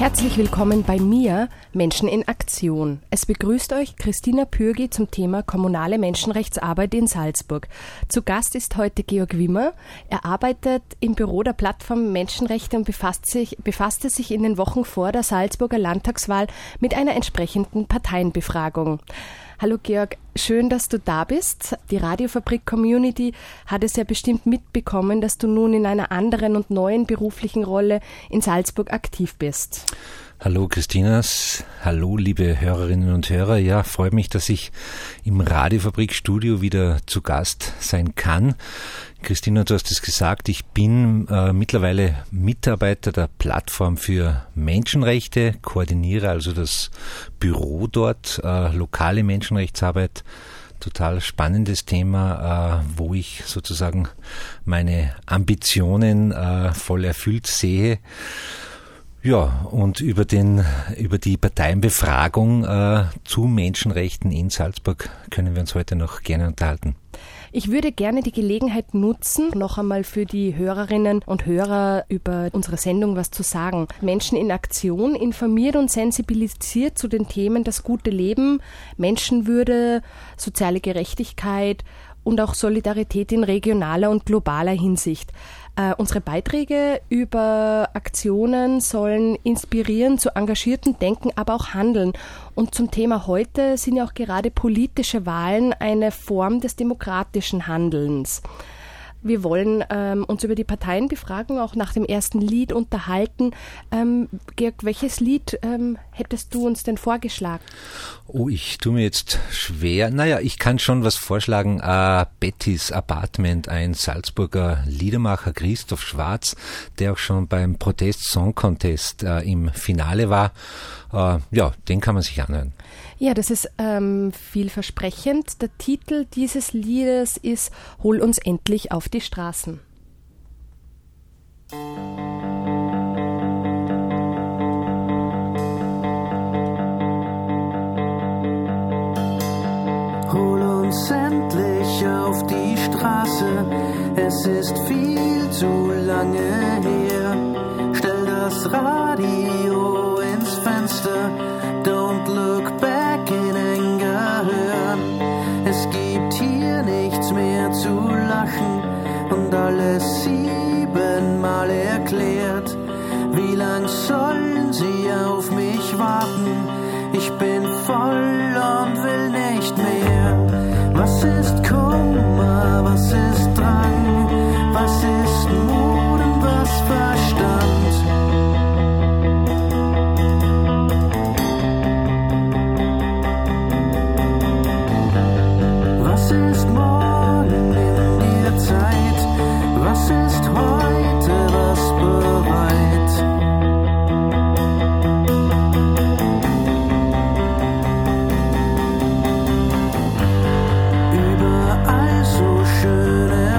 Herzlich willkommen bei mir, Menschen in Aktion. Es begrüßt euch Christina Pürgi zum Thema kommunale Menschenrechtsarbeit in Salzburg. Zu Gast ist heute Georg Wimmer. Er arbeitet im Büro der Plattform Menschenrechte und befasst sich, befasste sich in den Wochen vor der Salzburger Landtagswahl mit einer entsprechenden Parteienbefragung. Hallo Georg, schön, dass du da bist. Die Radiofabrik Community hat es ja bestimmt mitbekommen, dass du nun in einer anderen und neuen beruflichen Rolle in Salzburg aktiv bist. Hallo Christinas, hallo liebe Hörerinnen und Hörer. Ja, freue mich, dass ich im Radiofabrikstudio wieder zu Gast sein kann. Christina, du hast es gesagt, ich bin äh, mittlerweile Mitarbeiter der Plattform für Menschenrechte, koordiniere also das Büro dort, äh, lokale Menschenrechtsarbeit. Total spannendes Thema, äh, wo ich sozusagen meine Ambitionen äh, voll erfüllt sehe. Ja, und über den, über die Parteienbefragung äh, zu Menschenrechten in Salzburg können wir uns heute noch gerne unterhalten. Ich würde gerne die Gelegenheit nutzen, noch einmal für die Hörerinnen und Hörer über unsere Sendung was zu sagen. Menschen in Aktion informiert und sensibilisiert zu den Themen das gute Leben, Menschenwürde, soziale Gerechtigkeit und auch Solidarität in regionaler und globaler Hinsicht. Äh, unsere Beiträge über Aktionen sollen inspirieren zu engagierten Denken, aber auch Handeln. Und zum Thema heute sind ja auch gerade politische Wahlen eine Form des demokratischen Handelns. Wir wollen ähm, uns über die Parteien befragen, auch nach dem ersten Lied unterhalten. Ähm, Georg, welches Lied ähm, hättest du uns denn vorgeschlagen? Oh, ich tue mir jetzt schwer. Naja, ich kann schon was vorschlagen. Uh, Bettys Apartment, ein Salzburger Liedermacher, Christoph Schwarz, der auch schon beim Protest Song Contest uh, im Finale war. Uh, ja, den kann man sich anhören. Ja, das ist ähm, vielversprechend. Der Titel dieses Liedes ist Hol uns endlich auf die Straßen. Hol uns endlich auf die Straße, es ist viel zu lange her. Stell das Radio und alles siebenmal erklärt. Wie lang sollen sie auf mich warten? Ich bin voll so should I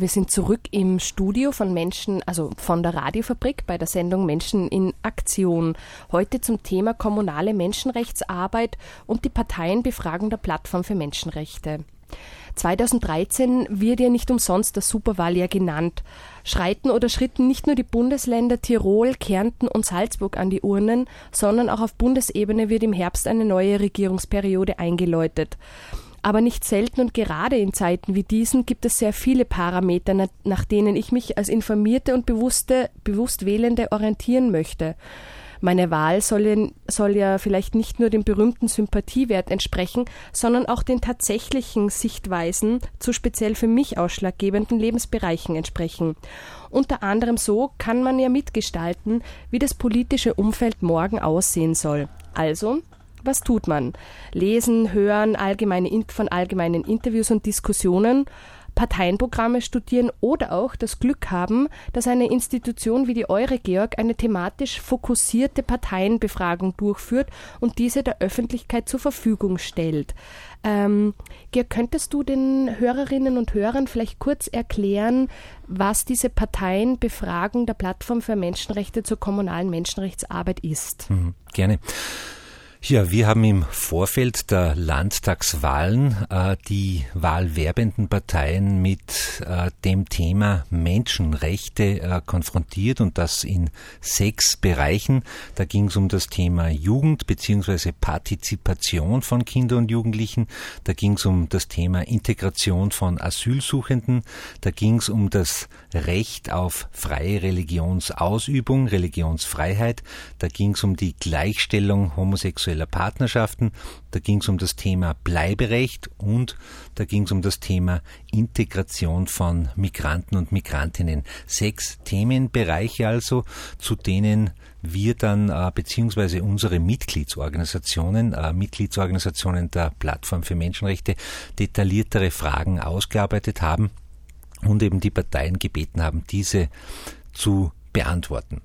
Wir sind zurück im Studio von Menschen, also von der Radiofabrik bei der Sendung Menschen in Aktion. Heute zum Thema kommunale Menschenrechtsarbeit und die Parteienbefragung der Plattform für Menschenrechte. 2013 wird ja nicht umsonst das Superwahljahr genannt. Schreiten oder schritten nicht nur die Bundesländer Tirol, Kärnten und Salzburg an die Urnen, sondern auch auf Bundesebene wird im Herbst eine neue Regierungsperiode eingeläutet. Aber nicht selten und gerade in Zeiten wie diesen gibt es sehr viele Parameter, nach denen ich mich als informierte und bewusste, bewusst Wählende orientieren möchte. Meine Wahl soll, soll ja vielleicht nicht nur dem berühmten Sympathiewert entsprechen, sondern auch den tatsächlichen Sichtweisen zu speziell für mich ausschlaggebenden Lebensbereichen entsprechen. Unter anderem so kann man ja mitgestalten, wie das politische Umfeld morgen aussehen soll. Also, was tut man? Lesen, hören allgemeine, von allgemeinen Interviews und Diskussionen, Parteienprogramme studieren oder auch das Glück haben, dass eine Institution wie die Eure Georg eine thematisch fokussierte Parteienbefragung durchführt und diese der Öffentlichkeit zur Verfügung stellt. Ähm, Georg, könntest du den Hörerinnen und Hörern vielleicht kurz erklären, was diese Parteienbefragung der Plattform für Menschenrechte zur kommunalen Menschenrechtsarbeit ist? Mhm, gerne. Ja, wir haben im Vorfeld der Landtagswahlen äh, die wahlwerbenden Parteien mit äh, dem Thema Menschenrechte äh, konfrontiert und das in sechs Bereichen. Da ging es um das Thema Jugend bzw. Partizipation von Kindern und Jugendlichen. Da ging es um das Thema Integration von Asylsuchenden. Da ging es um das Recht auf freie Religionsausübung, Religionsfreiheit. Da ging es um die Gleichstellung homosexueller homosexueller Partnerschaften, da ging es um das Thema Bleiberecht und da ging es um das Thema Integration von Migranten und Migrantinnen. Sechs Themenbereiche also, zu denen wir dann äh, beziehungsweise unsere Mitgliedsorganisationen, äh, Mitgliedsorganisationen der Plattform für Menschenrechte detailliertere Fragen ausgearbeitet haben und eben die Parteien gebeten haben, diese zu beantworten.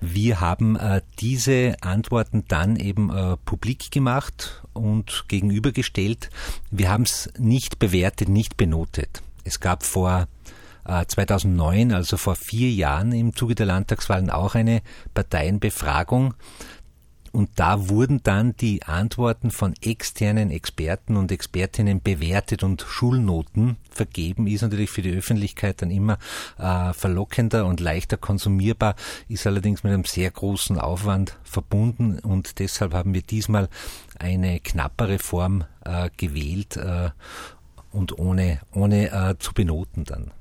Wir haben äh, diese Antworten dann eben äh, publik gemacht und gegenübergestellt. Wir haben es nicht bewertet, nicht benotet. Es gab vor 2009, äh, also vor vier Jahren im Zuge der Landtagswahlen auch eine Parteienbefragung und da wurden dann die Antworten von externen Experten und Expertinnen bewertet und Schulnoten vergeben. Ist natürlich für die Öffentlichkeit dann immer äh, verlockender und leichter konsumierbar, ist allerdings mit einem sehr großen Aufwand verbunden und deshalb haben wir diesmal eine knappere Form äh, gewählt äh, und ohne, ohne äh, zu benoten dann.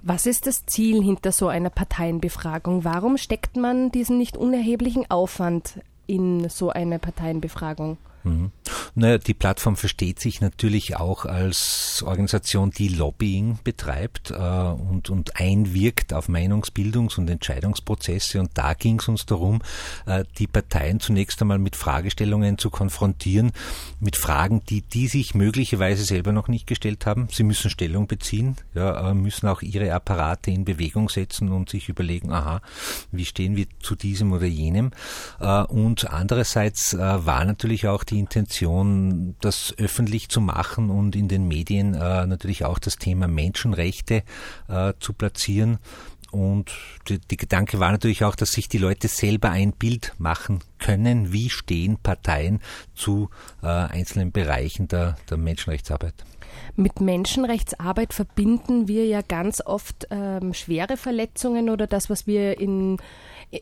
Was ist das Ziel hinter so einer Parteienbefragung? Warum steckt man diesen nicht unerheblichen Aufwand in so eine Parteienbefragung? Mhm. Naja, die Plattform versteht sich natürlich auch als Organisation, die Lobbying betreibt äh, und, und einwirkt auf Meinungsbildungs- und Entscheidungsprozesse. Und da ging es uns darum, äh, die Parteien zunächst einmal mit Fragestellungen zu konfrontieren, mit Fragen, die die sich möglicherweise selber noch nicht gestellt haben. Sie müssen Stellung beziehen, ja, äh, müssen auch ihre Apparate in Bewegung setzen und sich überlegen, aha, wie stehen wir zu diesem oder jenem. Äh, und andererseits äh, war natürlich auch die die Intention, das öffentlich zu machen und in den Medien äh, natürlich auch das Thema Menschenrechte äh, zu platzieren. Und die, die, Gedanke war natürlich auch, dass sich die Leute selber ein Bild machen können, wie stehen Parteien zu äh, einzelnen Bereichen der, der Menschenrechtsarbeit. Mit Menschenrechtsarbeit verbinden wir ja ganz oft ähm, schwere Verletzungen oder das, was wir in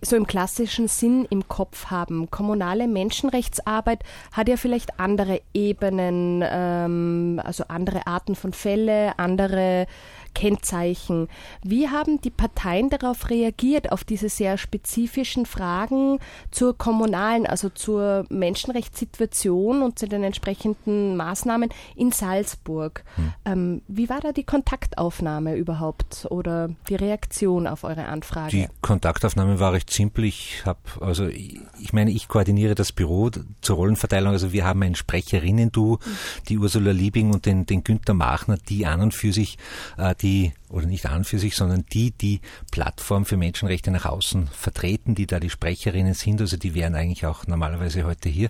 so im klassischen Sinn im Kopf haben. Kommunale Menschenrechtsarbeit hat ja vielleicht andere Ebenen, ähm, also andere Arten von Fälle, andere Kennzeichen. Wie haben die Parteien darauf reagiert, auf diese sehr spezifischen Fragen zur kommunalen, also zur Menschenrechtssituation und zu den entsprechenden Maßnahmen in Salzburg? Hm. Ähm, wie war da die Kontaktaufnahme überhaupt oder die Reaktion auf eure Anfrage? Die Kontaktaufnahme war recht simpel. Ich habe, also ich meine, ich koordiniere das Büro zur Rollenverteilung. Also wir haben ein Sprecherinnen-Du, hm. die Ursula Liebing und den, den Günther Machner, die an und für sich äh, die, oder nicht an für sich, sondern die, die Plattform für Menschenrechte nach außen vertreten, die da die Sprecherinnen sind. Also die wären eigentlich auch normalerweise heute hier.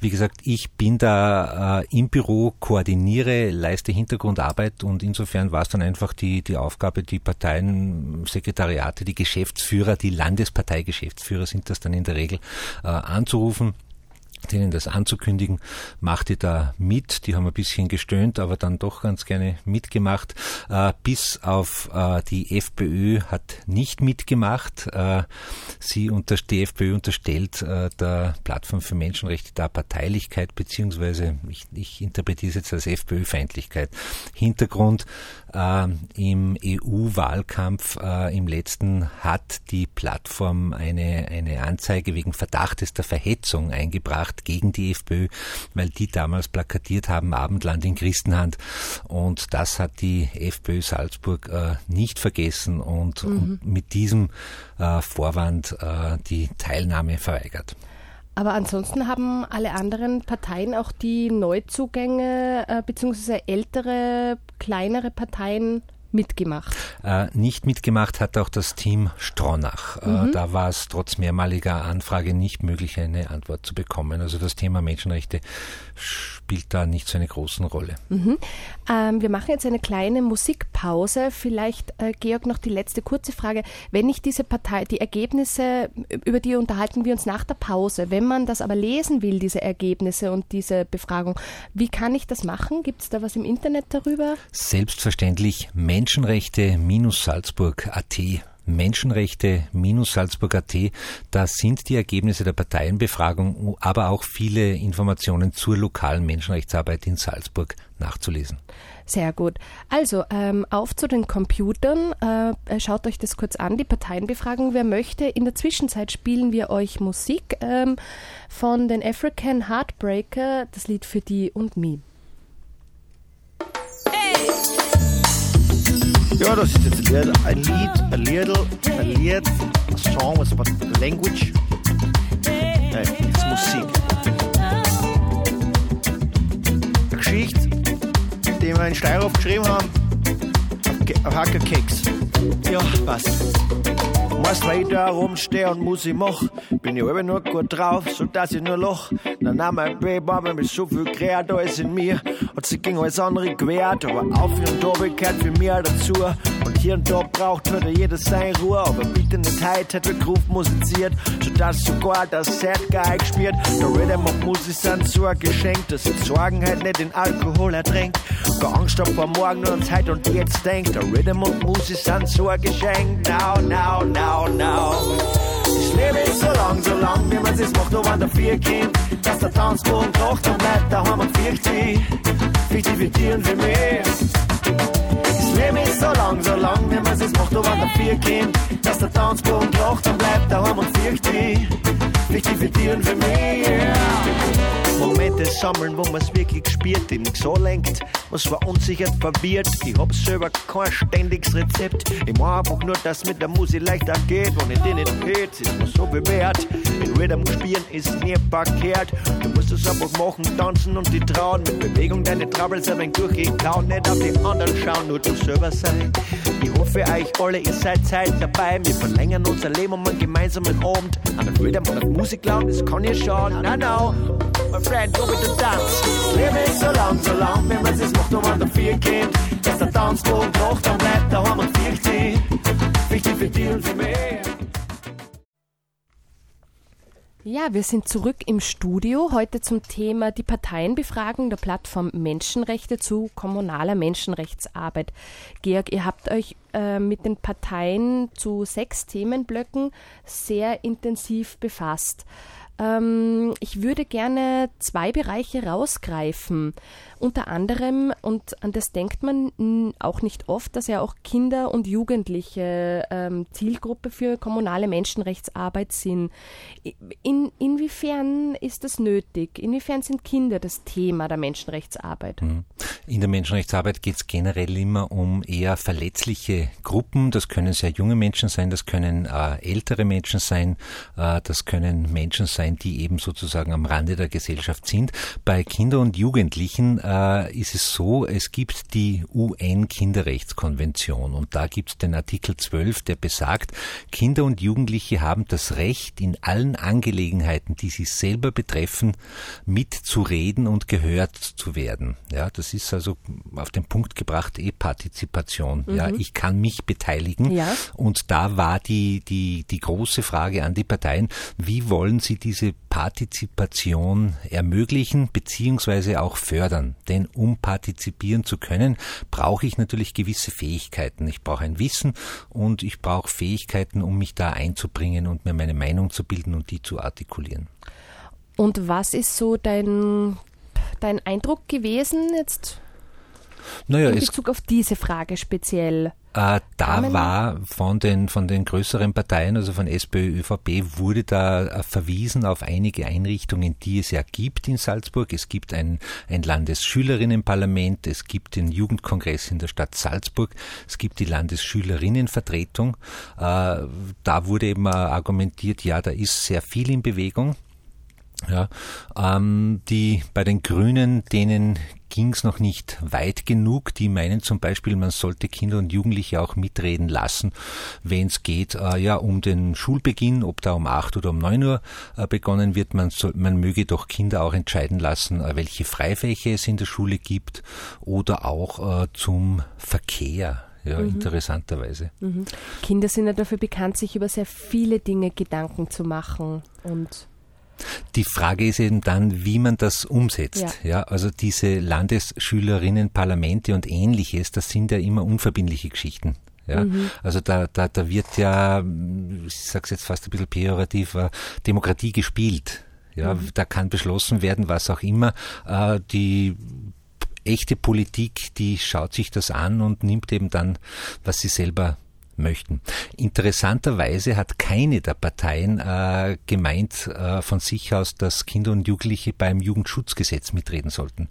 Wie gesagt, ich bin da äh, im Büro, koordiniere, leiste Hintergrundarbeit und insofern war es dann einfach die, die Aufgabe, die Parteien, Sekretariate, die Geschäftsführer, die Landesparteigeschäftsführer sind das dann in der Regel, äh, anzurufen denen das anzukündigen, macht die da mit. Die haben ein bisschen gestöhnt, aber dann doch ganz gerne mitgemacht. Äh, bis auf äh, die FPÖ hat nicht mitgemacht. Äh, sie unter, die FPÖ unterstellt äh, der Plattform für Menschenrechte da Parteilichkeit, beziehungsweise ich, ich interpretiere es jetzt als FPÖ-Feindlichkeit. Hintergrund äh, im EU-Wahlkampf äh, im letzten hat die Plattform eine, eine Anzeige wegen Verdachtes der Verhetzung eingebracht gegen die FPÖ, weil die damals plakatiert haben, Abendland in Christenhand. Und das hat die FPÖ Salzburg äh, nicht vergessen und, mhm. und mit diesem äh, Vorwand äh, die Teilnahme verweigert. Aber ansonsten haben alle anderen Parteien auch die Neuzugänge äh, bzw. ältere, kleinere Parteien mitgemacht? Äh, nicht mitgemacht hat auch das Team Stronach. Äh, mhm. da war es trotz mehrmaliger Anfrage nicht möglich, eine Antwort zu bekommen. Also das Thema Menschenrechte spielt da nicht so eine große Rolle. Mhm. Ähm, wir machen jetzt eine kleine Musikpause. Vielleicht, äh, Georg, noch die letzte kurze Frage. Wenn ich diese Partei, die Ergebnisse, über die unterhalten wir uns nach der Pause. Wenn man das aber lesen will, diese Ergebnisse und diese Befragung, wie kann ich das machen? Gibt es da was im Internet darüber? Selbstverständlich Menschen Menschenrechte-Salzburg.at Menschenrechte-Salzburg.at. Da sind die Ergebnisse der Parteienbefragung, aber auch viele Informationen zur lokalen Menschenrechtsarbeit in Salzburg nachzulesen. Sehr gut. Also ähm, auf zu den Computern. Äh, schaut euch das kurz an, die Parteienbefragung. Wer möchte, in der Zwischenzeit spielen wir euch Musik ähm, von den African Heartbreaker, das Lied für die und mich. Ja, das ist jetzt ein Lied, ein Lied, ein Lied, ein Song, was about Language. Nein, das ist Musik. Eine Geschichte, die wir in Steirhof geschrieben haben, auf Hackerkeks. Ja, was? Weil ich da rumstehe und Musik mach, bin ich immer nur gut drauf, so dass ich nur loch. Dann nahm mein Baby mit so viel Kreat alles in mir, hat sie gegen alles andere gewehrt, aber auf und da gehört für mich dazu. Und hier und da braucht heute jeder seine Ruhe, aber bitte nicht heute, hat Groove musiziert, so dass sogar das Set geil gespielt. Der Rhythm und Musik sind so ein Geschenk, dass ich Sorgen halt nicht in Alkohol ertränkt. Keine Angst hab vor morgen nur ans heute und jetzt denkt, der Rhythm und Musik sind so ein Geschenk. Now, now, now, now. Ich lebe es so lang, so lang, wie man es macht, nur wenn der vier Kind, dass der Tanzboden kocht und bleibt daheim und fliegt sie. Fliegt sie für dich und für mich. Ich lebe es so lang, so lang, wie man es macht, wenn der vier Kind, dass der Tanzboden kocht und bleibt daheim und fliegt sie. Fliegt sie für dich und für mich. Yeah. Momente sammeln, wo man's wirklich spürt, die nix lenkt, was verunsichert, verwirrt. Ich hab selber kein ständiges Rezept. Ich mach einfach nur, dass mit der Musik leichter geht. Wenn ich den nicht geht, ist mir so bewährt. In Rhythm spielen ist nie verkehrt. Du musst es einfach machen, tanzen und die trauen. Mit Bewegung deine Troubles ein wenig durchgekauen. Nicht auf die anderen schauen, nur du selber sein. Ich hoffe euch alle, ihr seid Zeit dabei. Wir verlängern unser Leben um einen gemeinsamen Abend. An den Rhythm und Musik glauben, das kann ich schon. Na, no, my friend, go with the dance. Ich so lang, lang, wenn man es macht, nur der vier geht. Dass der Tanzboden kocht, dann bleibt daheim und fliegt sie. Wichtig für dich und für mich. Ja, wir sind zurück im Studio. Heute zum Thema die Parteienbefragung der Plattform Menschenrechte zu kommunaler Menschenrechtsarbeit. Georg, ihr habt euch äh, mit den Parteien zu sechs Themenblöcken sehr intensiv befasst. Ähm, ich würde gerne zwei Bereiche rausgreifen. Unter anderem, und an das denkt man auch nicht oft, dass ja auch Kinder und Jugendliche ähm, Zielgruppe für kommunale Menschenrechtsarbeit sind. In, inwiefern ist das nötig? Inwiefern sind Kinder das Thema der Menschenrechtsarbeit? Mhm. In der Menschenrechtsarbeit geht es generell immer um eher verletzliche Gruppen. Das können sehr junge Menschen sein, das können äh, ältere Menschen sein, äh, das können Menschen sein, sein, die eben sozusagen am Rande der Gesellschaft sind. Bei Kindern und Jugendlichen äh, ist es so, es gibt die UN-Kinderrechtskonvention und da gibt es den Artikel 12, der besagt, Kinder und Jugendliche haben das Recht, in allen Angelegenheiten, die sie selber betreffen, mitzureden und gehört zu werden. Ja, das ist also auf den Punkt gebracht E-Partizipation. Mhm. Ja, ich kann mich beteiligen ja. und da war die, die, die große Frage an die Parteien, wie wollen sie diese Partizipation ermöglichen beziehungsweise auch fördern? Denn um partizipieren zu können, brauche ich natürlich gewisse Fähigkeiten. Ich brauche ein Wissen und ich brauche Fähigkeiten, um mich da einzubringen und mir meine Meinung zu bilden und die zu artikulieren. Und was ist so dein, dein Eindruck gewesen jetzt naja, in Bezug auf diese Frage speziell? Äh, da war von den, von den größeren Parteien, also von SPÖ, ÖVP, wurde da äh, verwiesen auf einige Einrichtungen, die es ja gibt in Salzburg. Es gibt ein, ein Landesschülerinnenparlament, es gibt den Jugendkongress in der Stadt Salzburg, es gibt die Landesschülerinnenvertretung. Äh, da wurde eben argumentiert, ja, da ist sehr viel in Bewegung. Ja, ähm, die bei den Grünen, denen ging es noch nicht weit genug. Die meinen zum Beispiel, man sollte Kinder und Jugendliche auch mitreden lassen, wenn es geht, äh, ja, um den Schulbeginn, ob da um acht oder um neun Uhr äh, begonnen wird. Man, soll, man möge doch Kinder auch entscheiden lassen, äh, welche Freifächer es in der Schule gibt oder auch äh, zum Verkehr. Ja, mhm. interessanterweise. Mhm. Kinder sind ja dafür bekannt, sich über sehr viele Dinge Gedanken zu machen und die Frage ist eben dann, wie man das umsetzt. Ja. ja also diese Landesschülerinnenparlamente und ähnliches, das sind ja immer unverbindliche Geschichten. Ja, mhm. also da, da, da wird ja, ich sag's jetzt fast ein bisschen pejorativ, äh, Demokratie gespielt. Ja, mhm. da kann beschlossen werden, was auch immer. Äh, die echte Politik, die schaut sich das an und nimmt eben dann, was sie selber möchten. Interessanterweise hat keine der Parteien äh, gemeint äh, von sich aus, dass Kinder und Jugendliche beim Jugendschutzgesetz mitreden sollten.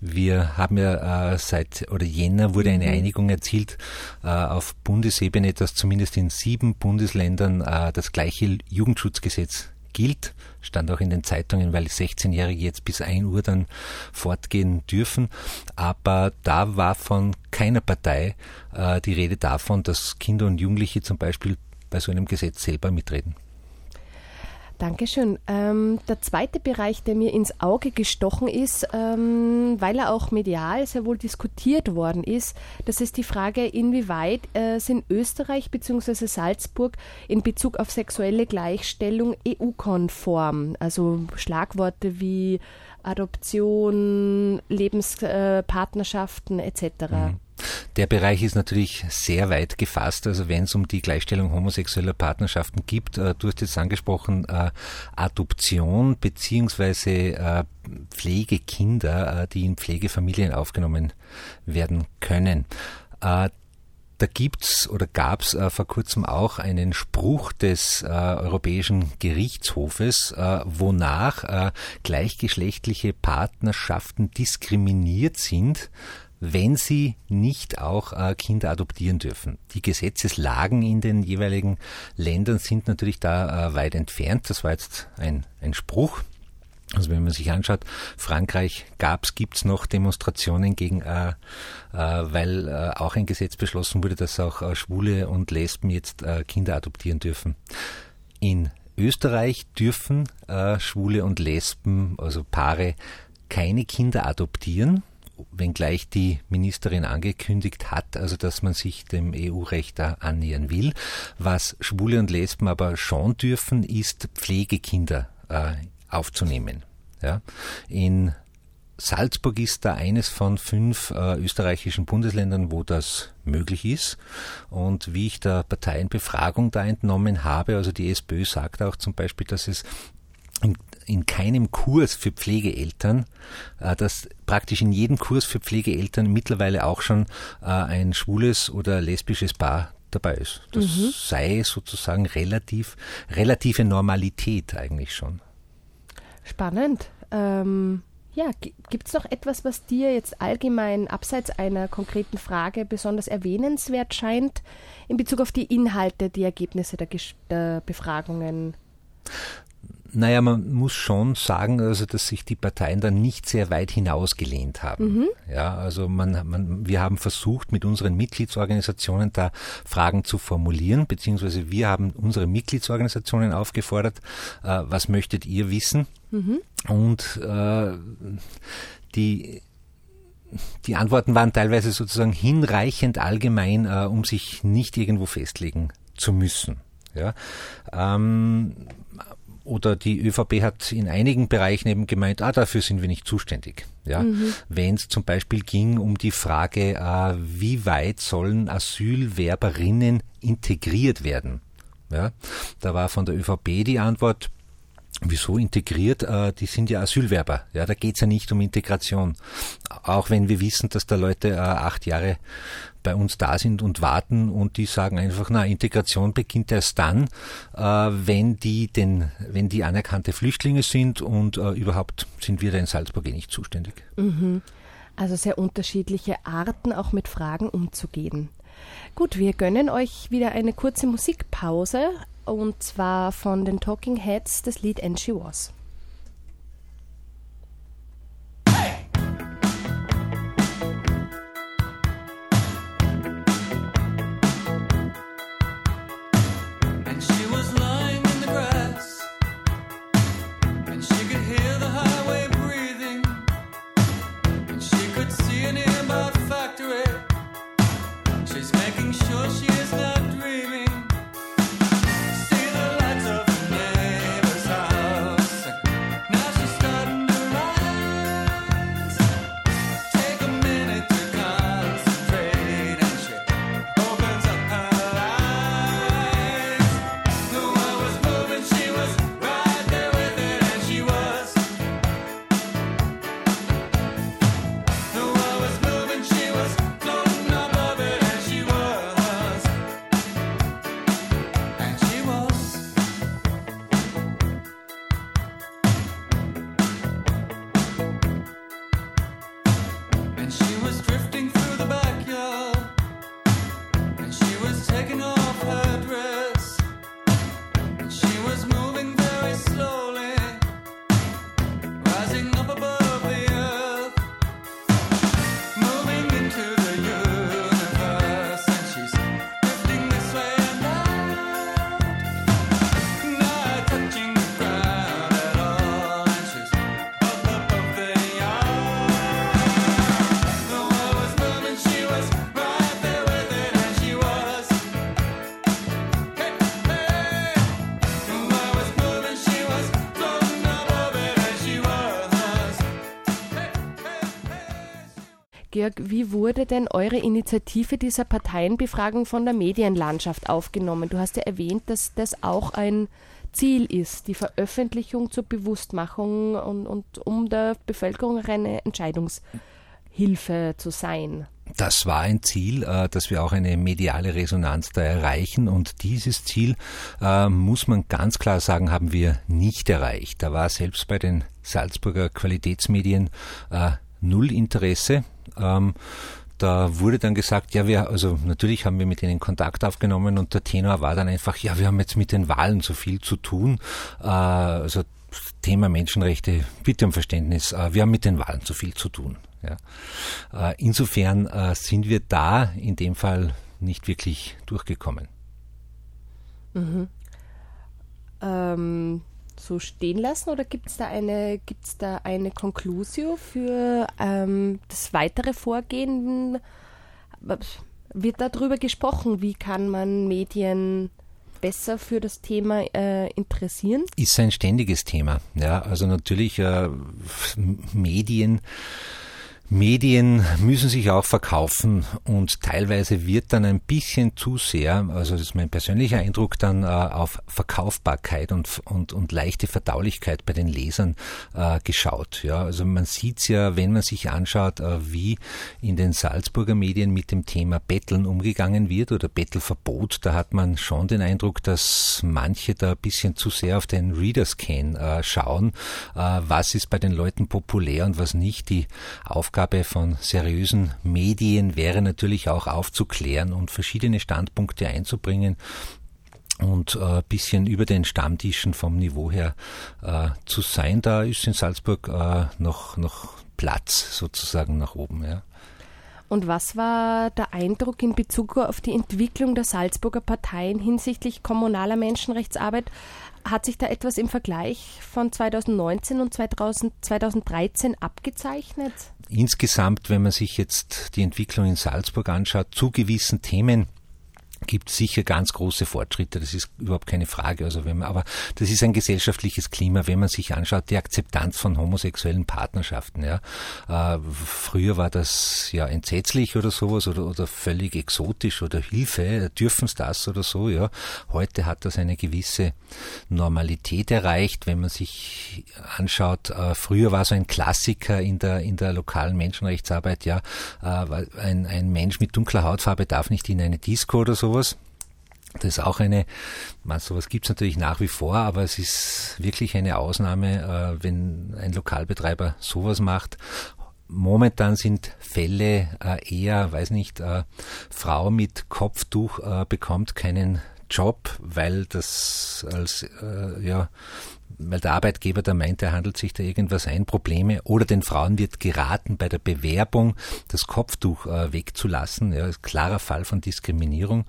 Wir haben ja äh, seit oder Jänner wurde eine mhm. Einigung erzielt äh, auf Bundesebene, dass zumindest in sieben Bundesländern äh, das gleiche Jugendschutzgesetz gilt, stand auch in den Zeitungen, weil 16-Jährige jetzt bis 1 Uhr dann fortgehen dürfen. Aber da war von keiner Partei äh, die Rede davon, dass Kinder und Jugendliche zum Beispiel bei so einem Gesetz selber mitreden. Dankeschön. Ähm, der zweite Bereich, der mir ins Auge gestochen ist, ähm, weil er auch medial sehr wohl diskutiert worden ist, das ist die Frage, inwieweit äh, sind Österreich bzw. Salzburg in Bezug auf sexuelle Gleichstellung EU-konform? Also Schlagworte wie Adoption, Lebenspartnerschaften äh, etc. Mhm. Der Bereich ist natürlich sehr weit gefasst. Also wenn es um die Gleichstellung homosexueller Partnerschaften gibt, äh, du hast jetzt angesprochen, äh, Adoption beziehungsweise äh, Pflegekinder, äh, die in Pflegefamilien aufgenommen werden können. Äh, da gibt's oder gab's äh, vor kurzem auch einen Spruch des äh, Europäischen Gerichtshofes, äh, wonach äh, gleichgeschlechtliche Partnerschaften diskriminiert sind, wenn sie nicht auch äh, Kinder adoptieren dürfen. Die Gesetzeslagen in den jeweiligen Ländern sind natürlich da äh, weit entfernt. Das war jetzt ein, ein Spruch. Also wenn man sich anschaut, Frankreich gab's, gibt's noch Demonstrationen gegen, äh, äh, weil äh, auch ein Gesetz beschlossen wurde, dass auch äh, Schwule und Lesben jetzt äh, Kinder adoptieren dürfen. In Österreich dürfen äh, Schwule und Lesben, also Paare, keine Kinder adoptieren wenngleich die Ministerin angekündigt hat, also dass man sich dem EU-Recht da annähern will. Was Schwule und Lesben aber schon dürfen, ist Pflegekinder äh, aufzunehmen. Ja. In Salzburg ist da eines von fünf äh, österreichischen Bundesländern, wo das möglich ist. Und wie ich der Parteienbefragung da entnommen habe, also die SPÖ sagt auch zum Beispiel, dass es in, in keinem Kurs für Pflegeeltern, äh, dass praktisch in jedem Kurs für Pflegeeltern mittlerweile auch schon äh, ein schwules oder lesbisches Paar dabei ist. Das mhm. sei sozusagen relativ, relative Normalität eigentlich schon. Spannend. Ähm, ja, gibt es noch etwas, was dir jetzt allgemein abseits einer konkreten Frage besonders erwähnenswert scheint in Bezug auf die Inhalte, die Ergebnisse der, der Befragungen? Naja, man muss schon sagen, also dass sich die Parteien da nicht sehr weit hinausgelehnt haben. Mhm. Ja, also man, man, wir haben versucht, mit unseren Mitgliedsorganisationen da Fragen zu formulieren, beziehungsweise wir haben unsere Mitgliedsorganisationen aufgefordert, äh, was möchtet ihr wissen? Mhm. Und äh, die die Antworten waren teilweise sozusagen hinreichend allgemein, äh, um sich nicht irgendwo festlegen zu müssen. Ja. Ähm, oder die ÖVP hat in einigen Bereichen eben gemeint, ah, dafür sind wir nicht zuständig. Ja, mhm. wenn es zum Beispiel ging um die Frage, äh, wie weit sollen Asylwerberinnen integriert werden? Ja, da war von der ÖVP die Antwort, Wieso integriert? Äh, die sind ja Asylwerber. Ja, da geht's ja nicht um Integration. Auch wenn wir wissen, dass da Leute äh, acht Jahre bei uns da sind und warten und die sagen einfach, na, Integration beginnt erst dann, äh, wenn die denn, wenn die anerkannte Flüchtlinge sind und überhaupt sind wir da in Salzburg eh nicht zuständig. Mhm. Also sehr unterschiedliche Arten, auch mit Fragen umzugehen. Gut, wir gönnen euch wieder eine kurze Musikpause und zwar von den Talking Heads das Lied And She Was. Wie wurde denn eure Initiative dieser Parteienbefragung von der Medienlandschaft aufgenommen? Du hast ja erwähnt, dass das auch ein Ziel ist, die Veröffentlichung zur Bewusstmachung und, und um der Bevölkerung eine Entscheidungshilfe zu sein. Das war ein Ziel, äh, dass wir auch eine mediale Resonanz da erreichen und dieses Ziel, äh, muss man ganz klar sagen, haben wir nicht erreicht. Da war selbst bei den Salzburger Qualitätsmedien äh, null Interesse. Ähm, da wurde dann gesagt, ja, wir, also natürlich haben wir mit ihnen Kontakt aufgenommen und der Tenor war dann einfach, ja, wir haben jetzt mit den Wahlen so viel zu tun. Äh, also Thema Menschenrechte, bitte um Verständnis, äh, wir haben mit den Wahlen zu viel zu tun. Ja. Äh, insofern äh, sind wir da in dem Fall nicht wirklich durchgekommen. Mhm. Ähm, so stehen lassen oder gibt es da eine, gibt's da eine Conclusio für ähm, das weitere Vorgehen? Wird darüber gesprochen, wie kann man Medien besser für das Thema äh, interessieren? Ist ein ständiges Thema. Ja, also natürlich äh, Medien Medien müssen sich auch verkaufen und teilweise wird dann ein bisschen zu sehr, also das ist mein persönlicher Eindruck, dann äh, auf Verkaufbarkeit und, und, und leichte Verdaulichkeit bei den Lesern äh, geschaut. Ja, also man sieht's ja, wenn man sich anschaut, äh, wie in den Salzburger Medien mit dem Thema Betteln umgegangen wird oder Bettelverbot, da hat man schon den Eindruck, dass manche da ein bisschen zu sehr auf den Reader-Scan äh, schauen, äh, was ist bei den Leuten populär und was nicht. Die Aufgabe Aufgabe von seriösen Medien wäre natürlich auch aufzuklären und verschiedene Standpunkte einzubringen. und ein äh, bisschen über den Stammtischen vom Niveau her äh, zu sein. Da ist in Salzburg äh, noch, noch Platz sozusagen nach oben. Ja. Und was war der Eindruck in Bezug auf die Entwicklung der Salzburger Parteien hinsichtlich kommunaler Menschenrechtsarbeit? Hat sich da etwas im Vergleich von 2019 und 2000, 2013 abgezeichnet? Insgesamt, wenn man sich jetzt die Entwicklung in Salzburg anschaut, zu gewissen Themen gibt sicher ganz große Fortschritte, das ist überhaupt keine Frage. Also wenn man, aber das ist ein gesellschaftliches Klima, wenn man sich anschaut, die Akzeptanz von homosexuellen Partnerschaften. Ja. Äh, früher war das ja entsetzlich oder sowas oder, oder völlig exotisch oder Hilfe, dürfen es das oder so. Ja. Heute hat das eine gewisse Normalität erreicht, wenn man sich anschaut, äh, früher war so ein Klassiker in der, in der lokalen Menschenrechtsarbeit, ja, äh, ein, ein Mensch mit dunkler Hautfarbe darf nicht in eine Disco oder so sowas. Das ist auch eine, man, sowas gibt es natürlich nach wie vor, aber es ist wirklich eine Ausnahme, äh, wenn ein Lokalbetreiber sowas macht. Momentan sind Fälle äh, eher, weiß nicht, äh, Frau mit Kopftuch äh, bekommt keinen Job, weil das als äh, ja weil der Arbeitgeber da meint, er handelt sich da irgendwas ein, Probleme, oder den Frauen wird geraten, bei der Bewerbung das Kopftuch äh, wegzulassen. Ja, ist klarer Fall von Diskriminierung.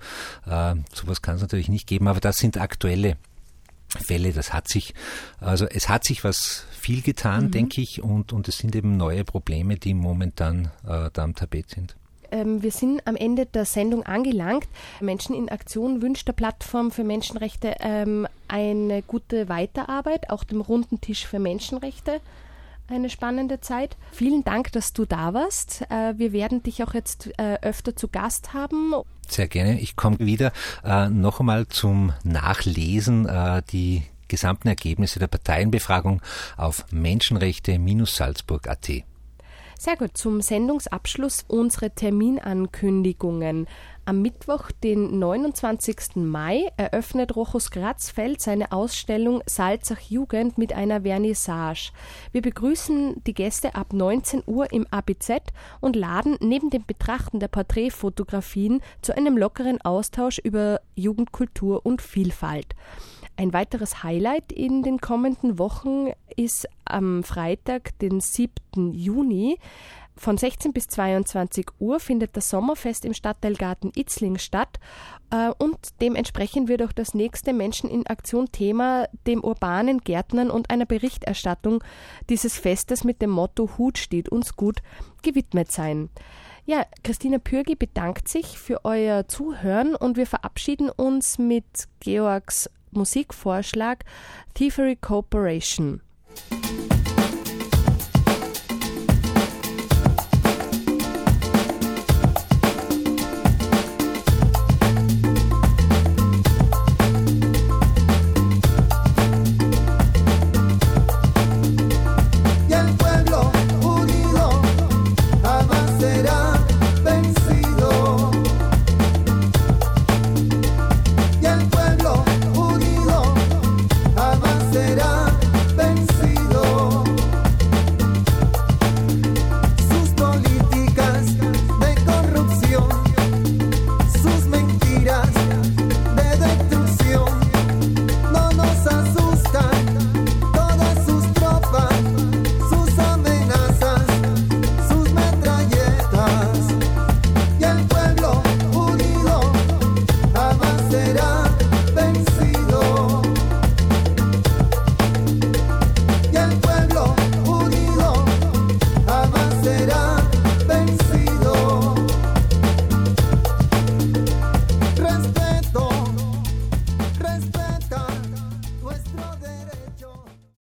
Äh, sowas kann es natürlich nicht geben, aber das sind aktuelle Fälle, das hat sich, also es hat sich was viel getan, mhm. denke ich, und, und es sind eben neue Probleme, die momentan äh, da am Tapet sind. Ähm, wir sind am Ende der Sendung angelangt. Menschen in Aktion wünscht der Plattform für Menschenrechte ähm, eine gute Weiterarbeit, auch dem runden Tisch für Menschenrechte eine spannende Zeit. Vielen Dank, dass du da warst. Äh, wir werden dich auch jetzt äh, öfter zu Gast haben. Sehr gerne. Ich komme wieder äh, noch einmal zum Nachlesen. Die gesamten Ergebnisse der Parteienbefragung auf Menschenrechte-salzburg.at. Sehr gut, zum Sendungsabschluss unsere Terminankündigungen. Am Mittwoch, den 29. Mai, eröffnet Rochus Grazfeld seine Ausstellung Salzach Jugend mit einer Vernissage. Wir begrüßen die Gäste ab 19 Uhr im ABZ und laden neben dem Betrachten der Porträtfotografien zu einem lockeren Austausch über Jugendkultur und Vielfalt. Ein weiteres Highlight in den kommenden Wochen ist am Freitag, den 7. Juni. Von 16 bis 22 Uhr findet das Sommerfest im Stadtteilgarten Itzling statt äh, und dementsprechend wird auch das nächste Menschen in Aktion Thema dem urbanen Gärtnern und einer Berichterstattung dieses Festes mit dem Motto Hut steht uns gut gewidmet sein. Ja, Christina Pürgi bedankt sich für euer Zuhören und wir verabschieden uns mit Georgs Musikvorschlag Thievery Corporation.